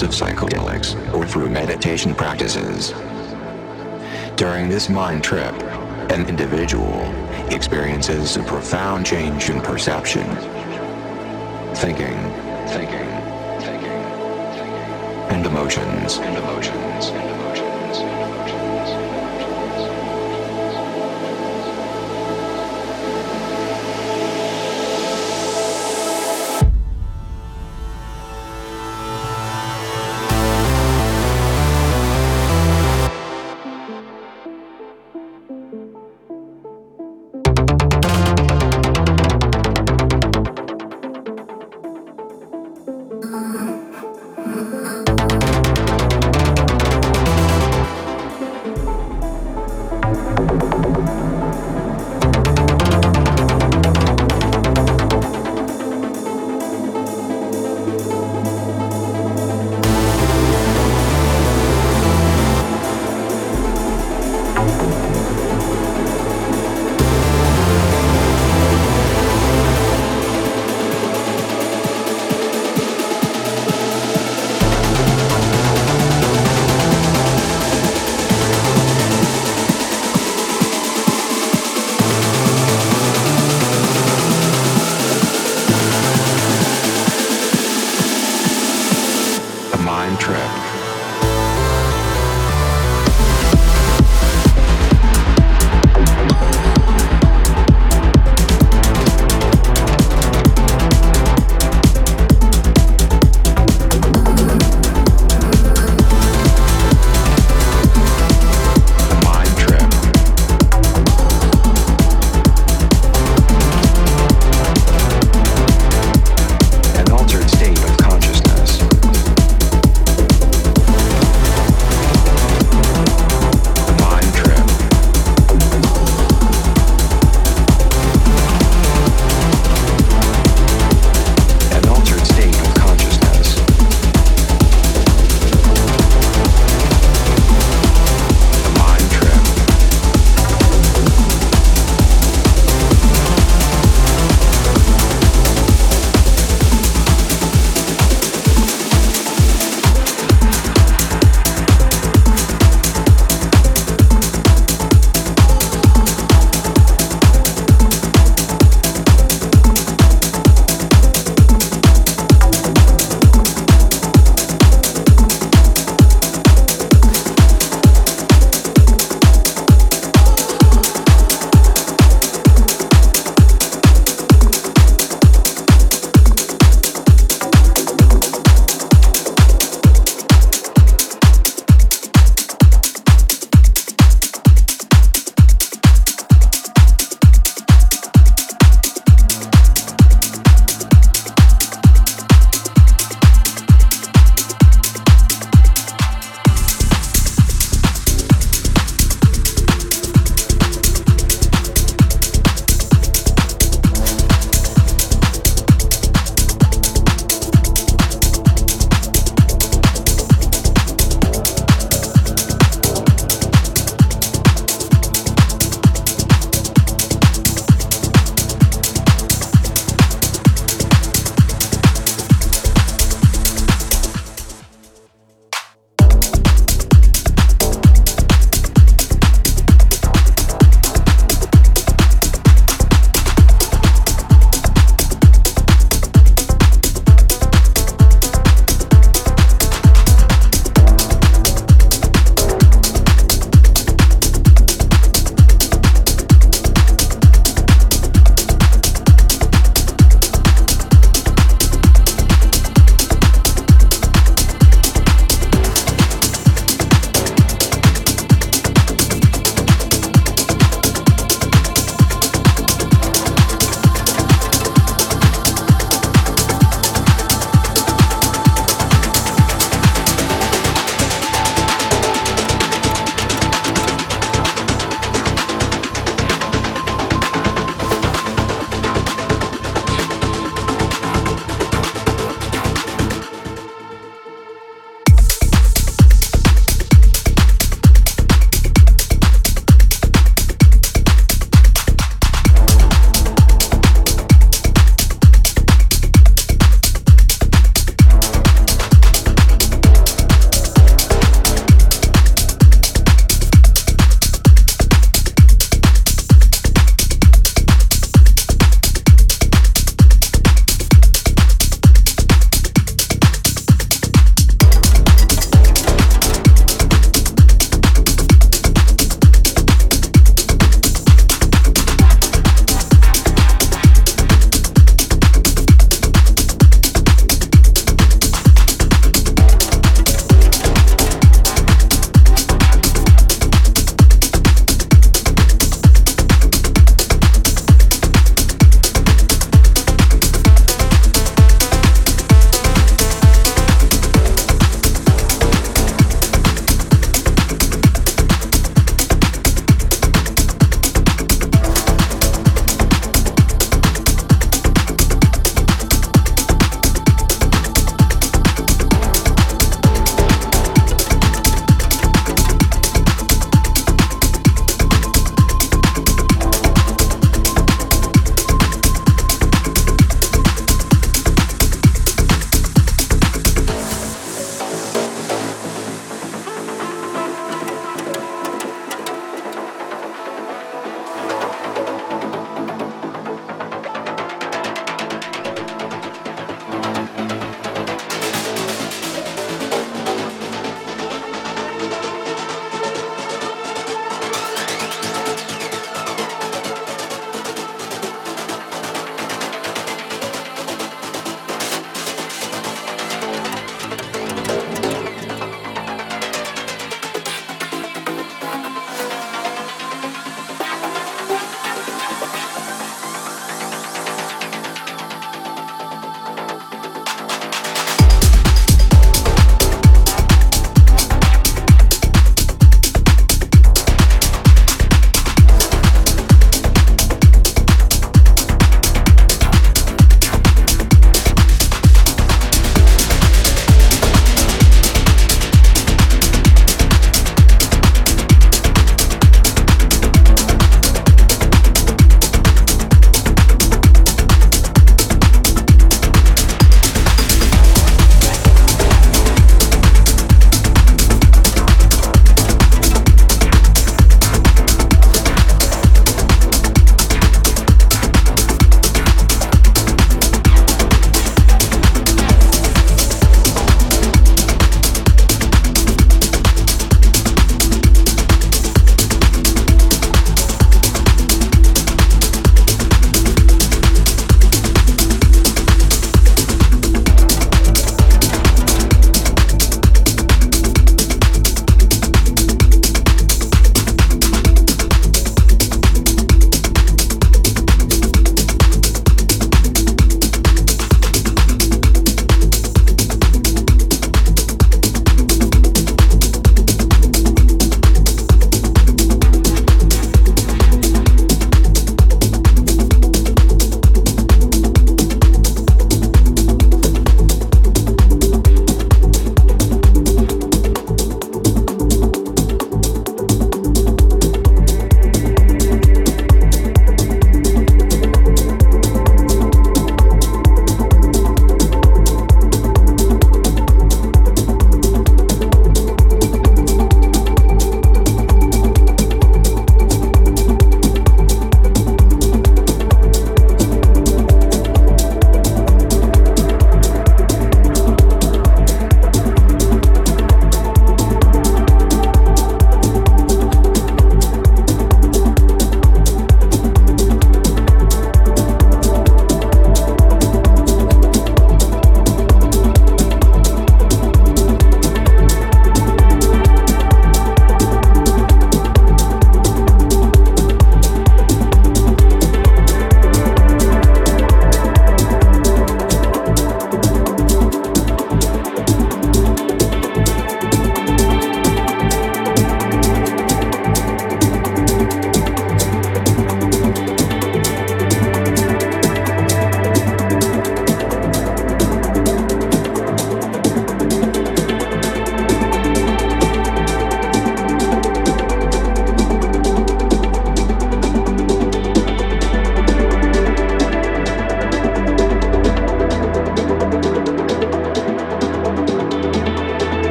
Use of psychedelics or through meditation practices. During this mind trip, an individual experiences a profound change in perception, thinking, thinking, thinking, and emotions, and emotions.